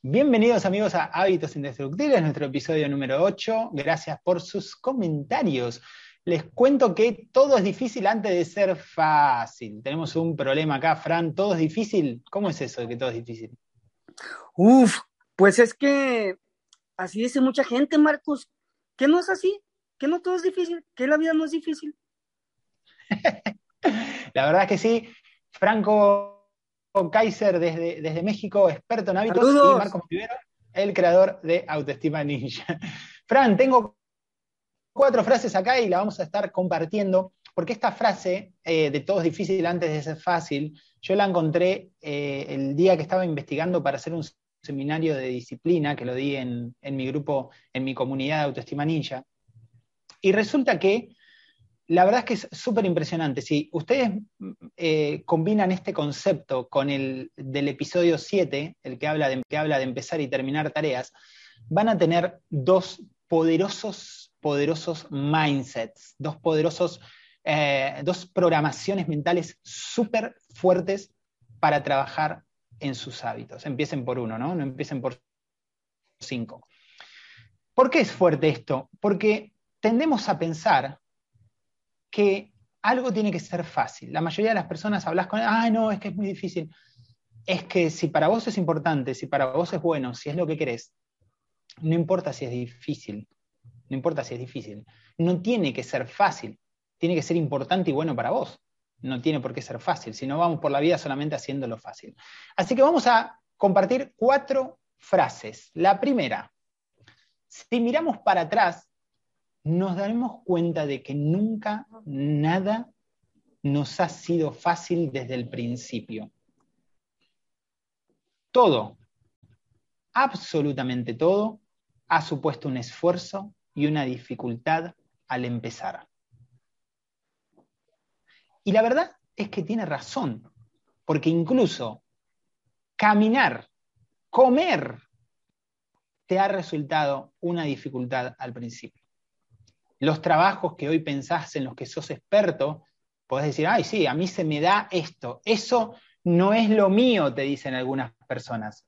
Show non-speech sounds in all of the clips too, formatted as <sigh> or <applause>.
Bienvenidos amigos a Hábitos Indestructibles, nuestro episodio número 8. Gracias por sus comentarios. Les cuento que todo es difícil antes de ser fácil. Tenemos un problema acá, Fran. ¿Todo es difícil? ¿Cómo es eso de que todo es difícil? Uf, pues es que así dice mucha gente, Marcos. ¿Que no es así? ¿Que no todo es difícil? ¿Que la vida no es difícil? <laughs> la verdad es que sí. Franco Kaiser desde, desde México, experto en hábitos, y Marco Rivero, el creador de Autoestima Ninja. <laughs> Fran, tengo cuatro frases acá y la vamos a estar compartiendo, porque esta frase eh, de todo es difícil antes de ser fácil, yo la encontré eh, el día que estaba investigando para hacer un seminario de disciplina, que lo di en, en mi grupo, en mi comunidad de Autoestima Ninja. Y resulta que la verdad es que es súper impresionante. Si ustedes eh, combinan este concepto con el del episodio 7, el que habla, de, que habla de empezar y terminar tareas, van a tener dos poderosos, poderosos mindsets, dos poderosos, eh, dos programaciones mentales súper fuertes para trabajar en sus hábitos. Empiecen por uno, ¿no? No empiecen por cinco. ¿Por qué es fuerte esto? Porque tendemos a pensar que algo tiene que ser fácil. La mayoría de las personas hablas con, ah, no, es que es muy difícil. Es que si para vos es importante, si para vos es bueno, si es lo que querés, no importa si es difícil, no importa si es difícil, no tiene que ser fácil, tiene que ser importante y bueno para vos. No tiene por qué ser fácil, si no vamos por la vida solamente haciéndolo fácil. Así que vamos a compartir cuatro frases. La primera, si miramos para atrás, nos daremos cuenta de que nunca nada nos ha sido fácil desde el principio. Todo, absolutamente todo, ha supuesto un esfuerzo y una dificultad al empezar. Y la verdad es que tiene razón, porque incluso caminar, comer, te ha resultado una dificultad al principio los trabajos que hoy pensás en los que sos experto, podés decir, ay, sí, a mí se me da esto. Eso no es lo mío, te dicen algunas personas.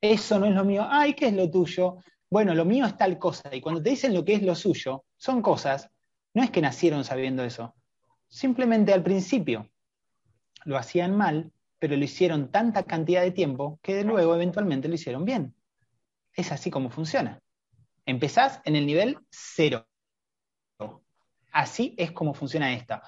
Eso no es lo mío. Ay, ¿qué es lo tuyo? Bueno, lo mío es tal cosa. Y cuando te dicen lo que es lo suyo, son cosas, no es que nacieron sabiendo eso. Simplemente al principio lo hacían mal, pero lo hicieron tanta cantidad de tiempo que luego eventualmente lo hicieron bien. Es así como funciona. Empezás en el nivel cero. Así es como funciona esta.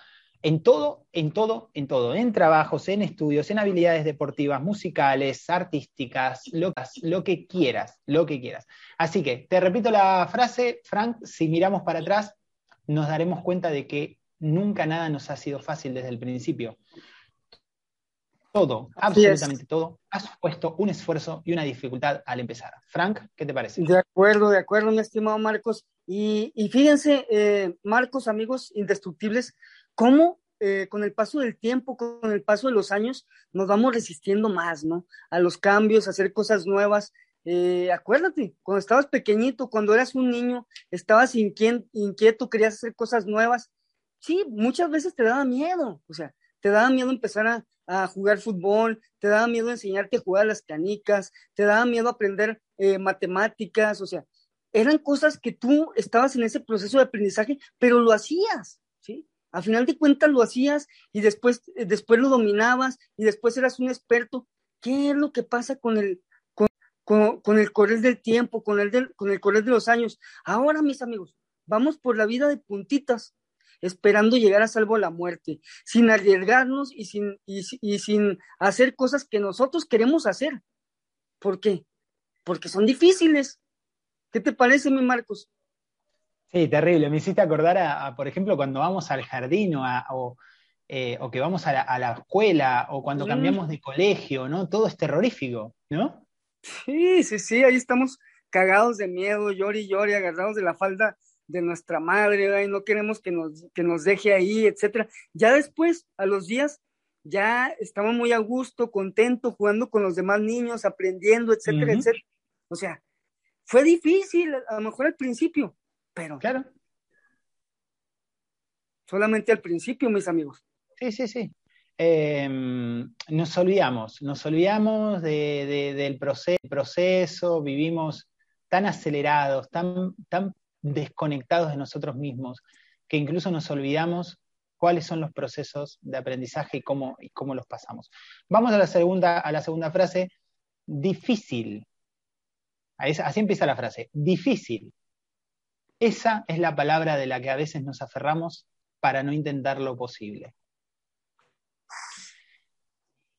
En todo, en todo, en todo, en trabajos, en estudios, en habilidades deportivas, musicales, artísticas, lo, lo que quieras, lo que quieras. Así que te repito la frase, Frank, si miramos para atrás, nos daremos cuenta de que nunca nada nos ha sido fácil desde el principio. Todo, absolutamente todo, ha supuesto un esfuerzo y una dificultad al empezar. Frank, ¿qué te parece? De acuerdo, de acuerdo, mi estimado Marcos. Y, fíjense, eh, Marcos, amigos indestructibles, cómo eh, con el paso del tiempo, con el paso de los años, nos vamos resistiendo más, ¿no? A los cambios, a hacer cosas nuevas. Eh, acuérdate, cuando estabas pequeñito, cuando eras un niño, estabas inquieto, querías hacer cosas nuevas. Sí, muchas veces te daba miedo, o sea, te daba miedo empezar a, a jugar fútbol, te daba miedo enseñarte a jugar a las canicas, te daba miedo aprender matemáticas, o sea, eran cosas que tú estabas en ese proceso de aprendizaje, pero lo hacías, ¿sí? A final de cuentas lo hacías y después, eh, después lo dominabas y después eras un experto. ¿Qué es lo que pasa con el, con, el correr del tiempo, con el, con el correr de los años? Ahora, mis amigos, vamos por la vida de puntitas, esperando llegar a salvo a la muerte, sin arriesgarnos y sin, y sin hacer cosas que nosotros queremos hacer. ¿Por qué? Porque son difíciles, ¿Qué te parece, mi Marcos? Sí, terrible. Me hiciste acordar, a, por ejemplo, cuando vamos al jardín o, eh, que vamos a la, escuela o cuando cambiamos de colegio, ¿no? Todo es terrorífico, ¿no? Sí, sí, sí, ahí estamos cagados de miedo, llori, llori, agarrados de la falda de nuestra madre, y no queremos que nos, que nos deje ahí, etcétera. Ya después, a los días, ya estamos muy a gusto, contento, jugando con los demás niños, aprendiendo, etcétera, etcétera. O sea, fue difícil, a lo mejor al principio, pero. Claro. Solamente al principio, mis amigos. Sí, sí, sí. em, nos olvidamos, nos olvidamos del proceso, vivimos tan acelerados, tan, tan desconectados de nosotros mismos, que incluso nos olvidamos cuáles son los procesos de aprendizaje y cómo, y cómo los pasamos. Vamos a la segunda, a la segunda frase, difícil. Así empieza la frase, difícil. Esa es la palabra de la que a veces nos aferramos para no intentar lo posible.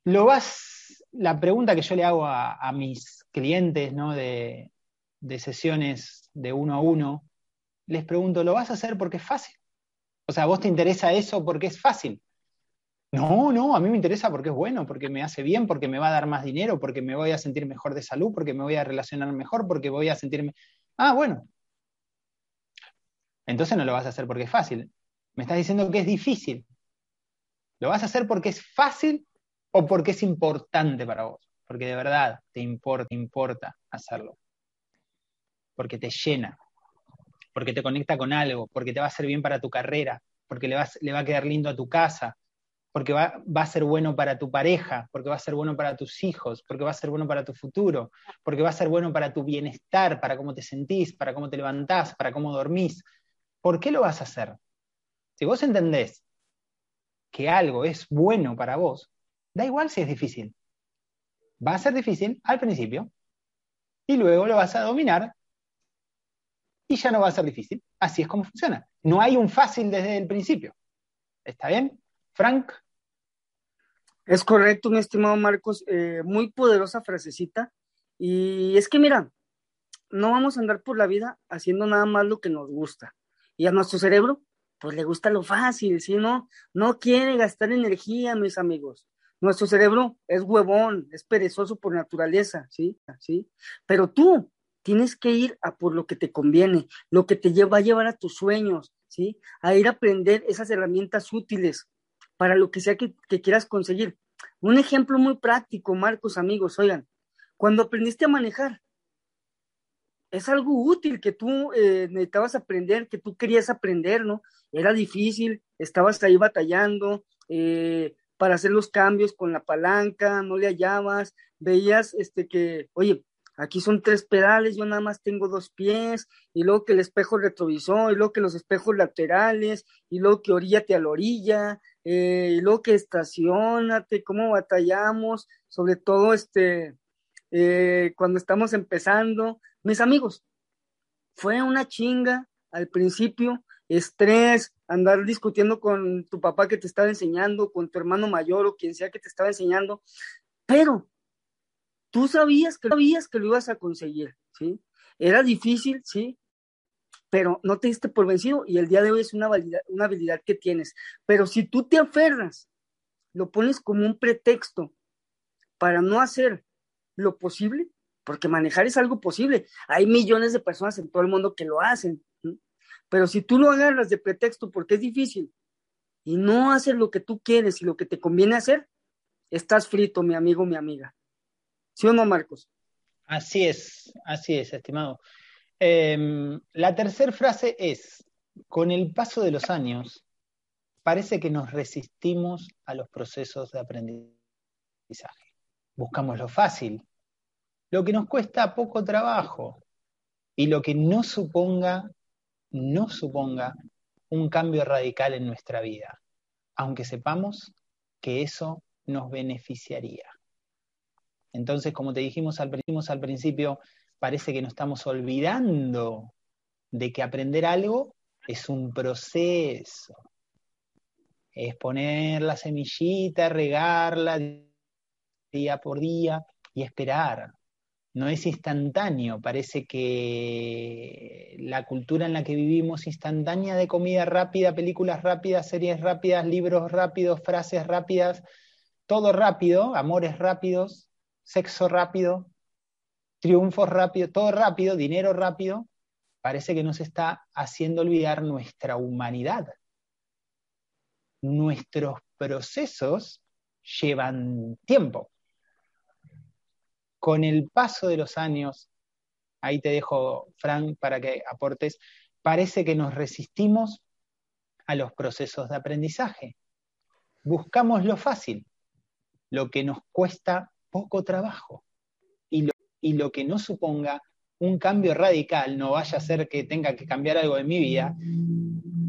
Lo vas, la pregunta que yo le hago a, mis clientes ¿no? de, de sesiones de uno a uno, les pregunto, ¿lo vas a hacer porque es fácil? O sea, ¿vos te interesa eso porque es fácil? No, no, a mí me interesa porque es bueno, porque me hace bien, porque me va a dar más dinero, porque me voy a sentir mejor de salud, porque me voy a relacionar mejor, porque voy a sentirme... Ah, bueno. Entonces no lo vas a hacer porque es fácil. Me estás diciendo que es difícil. ¿Lo vas a hacer porque es fácil o porque es importante para vos? Porque de verdad te importa, importa hacerlo. Porque te llena, porque te conecta con algo, porque te va a hacer bien para tu carrera, porque le va, le va a quedar lindo a tu casa, porque va, a ser bueno para tu pareja, porque va a ser bueno para tus hijos, porque va a ser bueno para tu futuro, porque va a ser bueno para tu bienestar, para cómo te sentís, para cómo te levantás, para cómo dormís. ¿Por qué lo vas a hacer? Si vos entendés que algo es bueno para vos, da igual si es difícil. Va a ser difícil al principio y luego lo vas a dominar y ya no va a ser difícil. Así es como funciona. No hay un fácil desde el principio. ¿Está bien? Frank. Es correcto, mi estimado Marcos. Eh, muy poderosa frasecita. Y es que mira, no vamos a andar por la vida haciendo nada más lo que nos gusta. Y a nuestro cerebro, pues le gusta lo fácil, ¿sí? No, no quiere gastar energía, mis amigos. Nuestro cerebro es huevón, es perezoso por naturaleza, ¿sí? ¿Sí? Pero tú, tienes que ir a por lo que te conviene, lo que te va a llevar a tus sueños, ¿sí? A ir a aprender esas herramientas útiles para lo que sea que, quieras conseguir. Un ejemplo muy práctico, Marcos, amigos, oigan, cuando aprendiste a manejar, es algo útil que tú eh, necesitabas aprender, que tú querías aprender, ¿no? Era difícil, estabas ahí batallando eh, para hacer los cambios con la palanca, no le hallabas, veías este que, oye, Aquí son tres pedales, yo nada más tengo dos pies, y luego que el espejo retrovisor, y luego que los espejos laterales, y luego que oríllate a la orilla, eh, y luego que estacionate, cómo batallamos, sobre todo este, eh, cuando estamos empezando. Mis amigos, fue una chinga al principio, estrés, andar discutiendo con tu papá que te estaba enseñando, con tu hermano mayor o quien sea que te estaba enseñando, pero Tú sabías que, sabías que lo ibas a conseguir, ¿sí? Era difícil, ¿sí? Pero no te diste por vencido y el día de hoy es una, una habilidad que tienes. Pero si tú te aferras, lo pones como un pretexto para no hacer lo posible, porque manejar es algo posible. Hay millones de personas en todo el mundo que lo hacen. Pero si tú lo agarras de pretexto porque es difícil y no haces lo que tú quieres y lo que te conviene hacer, estás frito, mi amigo, mi amiga. ¿Sí o Marcos? Así es, así es, estimado. Em, la tercera frase es, con el paso de los años, parece que nos resistimos a los procesos de aprendizaje. Buscamos lo fácil, lo que nos cuesta poco trabajo y lo que no suponga, no suponga un cambio radical en nuestra vida, aunque sepamos que eso nos beneficiaría. Entonces, como te dijimos al, principio, parece que nos estamos olvidando de que aprender algo es un proceso. Es poner la semillita, regarla día por día y esperar. No es instantáneo, parece que la cultura en la que vivimos instantánea de comida rápida, películas rápidas, series rápidas, libros rápidos, frases rápidas, todo rápido, amores rápidos, sexo rápido, triunfos rápido, todo rápido, dinero rápido, parece que nos está haciendo olvidar nuestra humanidad. Nuestros procesos llevan tiempo. Con el paso de los años, ahí te dejo, Frank, para que aportes, parece que nos resistimos a los procesos de aprendizaje. buscamos lo fácil, lo que nos cuesta poco trabajo y lo, y lo que no suponga un cambio radical, no vaya a ser que tenga que cambiar algo en mi vida,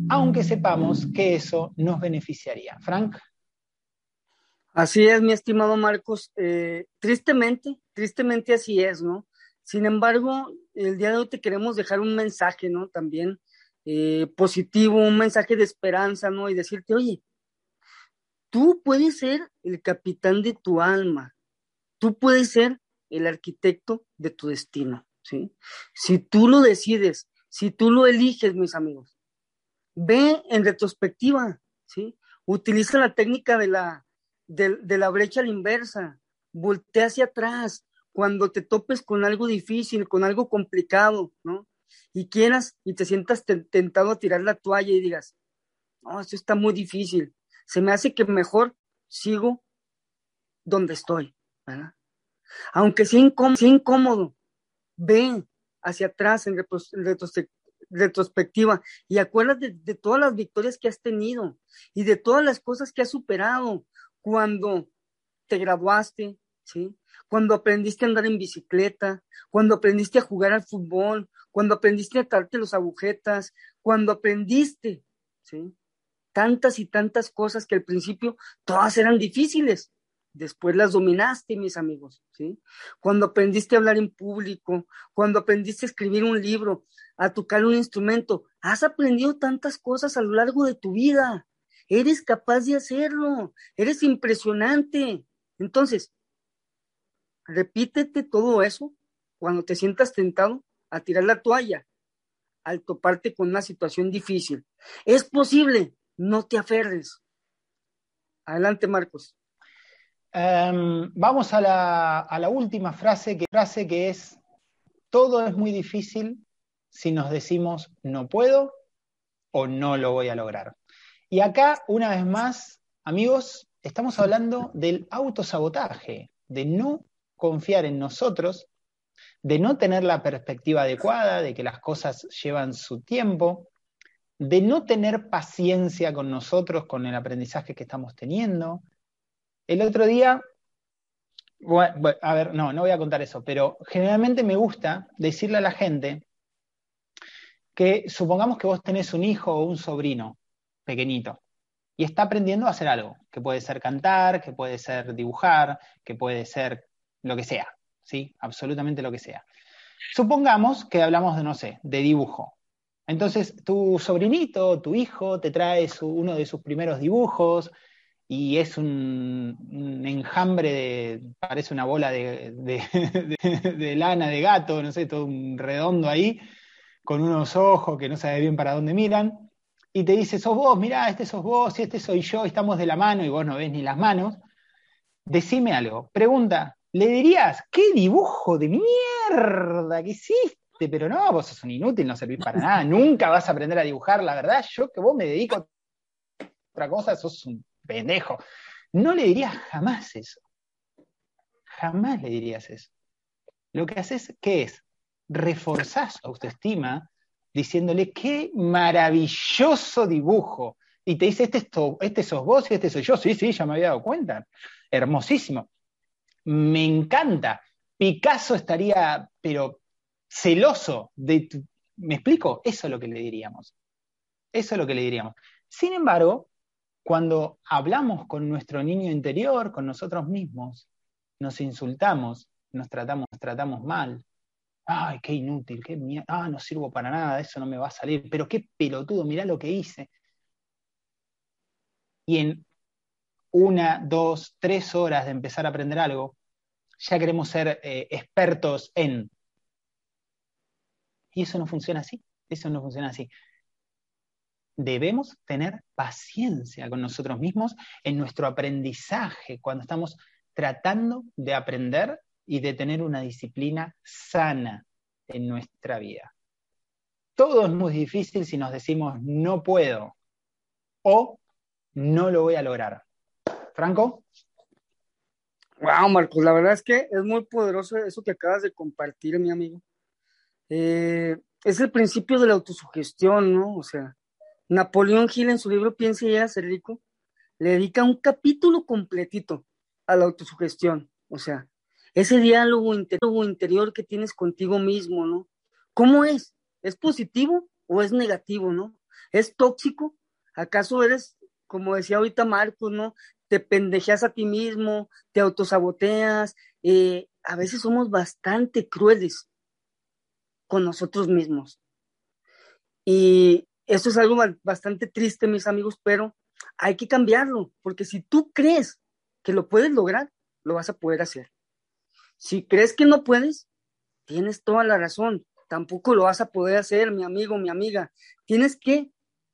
aunque sepamos que eso nos beneficiaría. Frank. Así es, mi estimado Marcos. Eh, tristemente, tristemente así es, ¿no? Sin embargo, el día de hoy te queremos dejar un mensaje, ¿no? También eh, positivo, un mensaje de esperanza, ¿no? Y decirte, oye, tú puedes ser el capitán de tu alma, tú puedes ser el arquitecto de tu destino. ¿sí? Si tú lo decides, si tú lo eliges, mis amigos, ve en retrospectiva, ¿sí? Utiliza la técnica de la, de, la brecha inversa, voltea hacia atrás cuando te topes con algo difícil, con algo complicado, ¿no? Y quieras y te sientas tentado a tirar la toalla y digas, no, esto está muy difícil, se me hace que mejor sigo donde estoy, Aunque sea incómodo, ve hacia atrás en, retrospectiva y acuérdate de, todas las victorias que has tenido y de todas las cosas que has superado cuando te graduaste, ¿sí? Cuando aprendiste a andar en bicicleta, cuando aprendiste a jugar al fútbol, cuando aprendiste a atarte los agujetas, cuando aprendiste, ¿sí? Tantas y tantas cosas que al principio todas eran difíciles, después las dominaste, mis amigos, ¿sí? Cuando aprendiste a hablar en público, cuando aprendiste a escribir un libro, a tocar un instrumento, has aprendido tantas cosas a lo largo de tu vida. Eres capaz de hacerlo, eres impresionante. Entonces, repítete todo eso cuando te sientas tentado a tirar la toalla, al toparte con una situación difícil. Es posible, no te aferres. Adelante, Marcos. Em, vamos a la, última frase que, frase que es, todo es muy difícil si nos decimos no puedo o no lo voy a lograr. Y acá, una vez más, amigos, estamos hablando del autosabotaje, de no confiar en nosotros, de no tener la perspectiva adecuada, de que las cosas llevan su tiempo, de no tener paciencia con nosotros, con el aprendizaje que estamos teniendo, el otro día, a ver, no, no voy a contar eso, pero generalmente me gusta decirle a la gente que supongamos que vos tenés un hijo o un sobrino pequeñito y está aprendiendo a hacer algo, que puede ser cantar, que puede ser dibujar, que puede ser lo que sea, ¿sí? Absolutamente lo que sea. Supongamos que hablamos de, no sé, de dibujo. Entonces, tu sobrinito, tu hijo, te trae uno de sus primeros dibujos, y es un, enjambre de, parece una bola de, lana de gato, no sé, todo un redondo ahí, con unos ojos que no sabe bien para dónde miran, y te dice, sos vos, mirá, este sos vos, y este soy yo, estamos de la mano y vos no ves ni las manos, decime algo, pregunta, ¿le dirías, qué dibujo de mierda que hiciste? Pero no, vos sos un inútil, no servís para nada, nunca vas a aprender a dibujar, la verdad, yo que vos me dedico a otra cosa, sos un pendejo. No le dirías jamás eso. Jamás le dirías eso. Lo que haces, ¿qué es? Reforzás su autoestima diciéndole, qué maravilloso dibujo. Y te dice, este, este sos vos y este soy yo. Sí, sí, ya me había dado cuenta. Hermosísimo. Me encanta. Picasso estaría, pero celoso de tu... ¿Me explico? Eso es lo que le diríamos. Eso es lo que le diríamos. Sin embargo, cuando hablamos con nuestro niño interior, con nosotros mismos, nos insultamos, nos tratamos, tratamos mal. Ay, qué inútil, qué mierda, ah, no sirvo para nada, eso no me va a salir, pero qué pelotudo, mirá lo que hice. Y en una, dos, tres horas de empezar a aprender algo, ya queremos ser eh, expertos en. Y eso no funciona así, eso no funciona así debemos tener paciencia con nosotros mismos en nuestro aprendizaje, cuando estamos tratando de aprender y de tener una disciplina sana en nuestra vida. Todo es muy difícil si nos decimos no puedo o no lo voy a lograr. Franco. Wow, Marcos, la verdad es que es muy poderoso eso que acabas de compartir, mi amigo. Eh, es el principio de la autosugestión, ¿no? O sea, Napoleón Hill en su libro Piensa y ser rico, le dedica un capítulo completito a la autosugestión. O sea, ese diálogo interior que tienes contigo mismo, ¿no? ¿Cómo es? ¿Es positivo o es negativo, no? ¿Es tóxico? ¿Acaso eres, como decía ahorita Marcos, ¿no? Te pendejeas a ti mismo, te autosaboteas. Eh, a veces somos bastante crueles con nosotros mismos. Y eso es algo bastante triste, mis amigos, pero hay que cambiarlo, porque si tú crees que lo puedes lograr, lo vas a poder hacer. Si crees que no puedes, tienes toda la razón, tampoco lo vas a poder hacer, mi amigo, mi amiga. Tienes que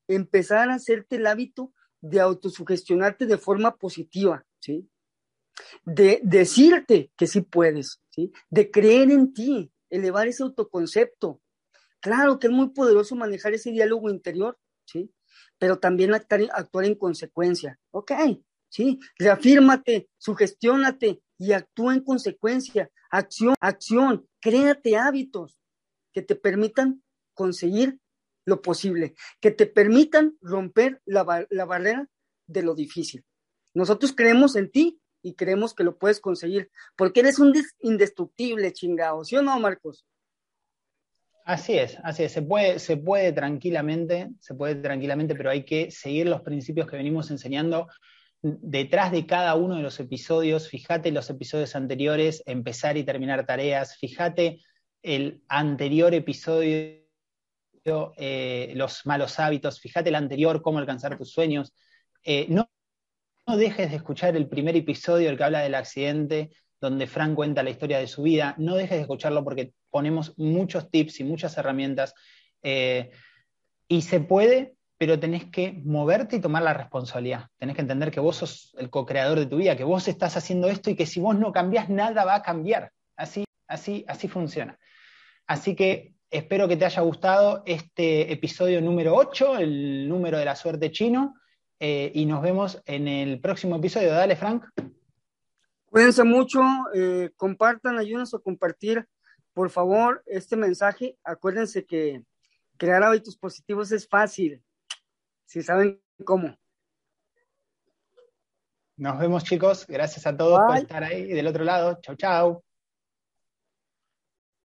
empezar a hacerte el hábito de autosugestionarte de forma positiva, ¿sí? De decirte que sí puedes, ¿sí? De creer en ti, elevar ese autoconcepto. Claro que es muy poderoso manejar ese diálogo interior, ¿sí? Pero también actuar, actuar en consecuencia. Ok, ¿sí? Reafírmate, sugestiónate y actúa en consecuencia. Acción, acción, créate hábitos que te permitan conseguir lo posible, que te permitan romper la, la barrera de lo difícil. Nosotros creemos en ti y creemos que lo puedes conseguir, porque eres un indestructible chingado, ¿sí o no, Marcos? Así es, así es, se puede, se puede tranquilamente, se puede tranquilamente, pero hay que seguir los principios que venimos enseñando detrás de cada uno de los episodios, fíjate los episodios anteriores, empezar y terminar tareas, fíjate el anterior episodio, eh, los malos hábitos, fíjate el anterior, cómo alcanzar tus sueños. Eh, no, no, dejes de escuchar el primer episodio, el que habla del accidente, donde Frank cuenta la historia de su vida. No dejes de escucharlo porque ponemos muchos tips y muchas herramientas. Eh, y se puede, pero tenés que moverte y tomar la responsabilidad. Tenés que entender que vos sos el co-creador de tu vida, que vos estás haciendo esto y que si vos no cambiás, nada va a cambiar. Así, así, así funciona. Así que espero que te haya gustado este episodio número 8, el número de la suerte chino, eh, y nos vemos en el próximo episodio. Dale, Frank. Cuídense mucho, eh, compartan, ayúdenos a compartir, por favor, este mensaje. Acuérdense que crear hábitos positivos es fácil si saben cómo. Nos vemos chicos, gracias a todos por estar ahí del otro lado. Chau, chau.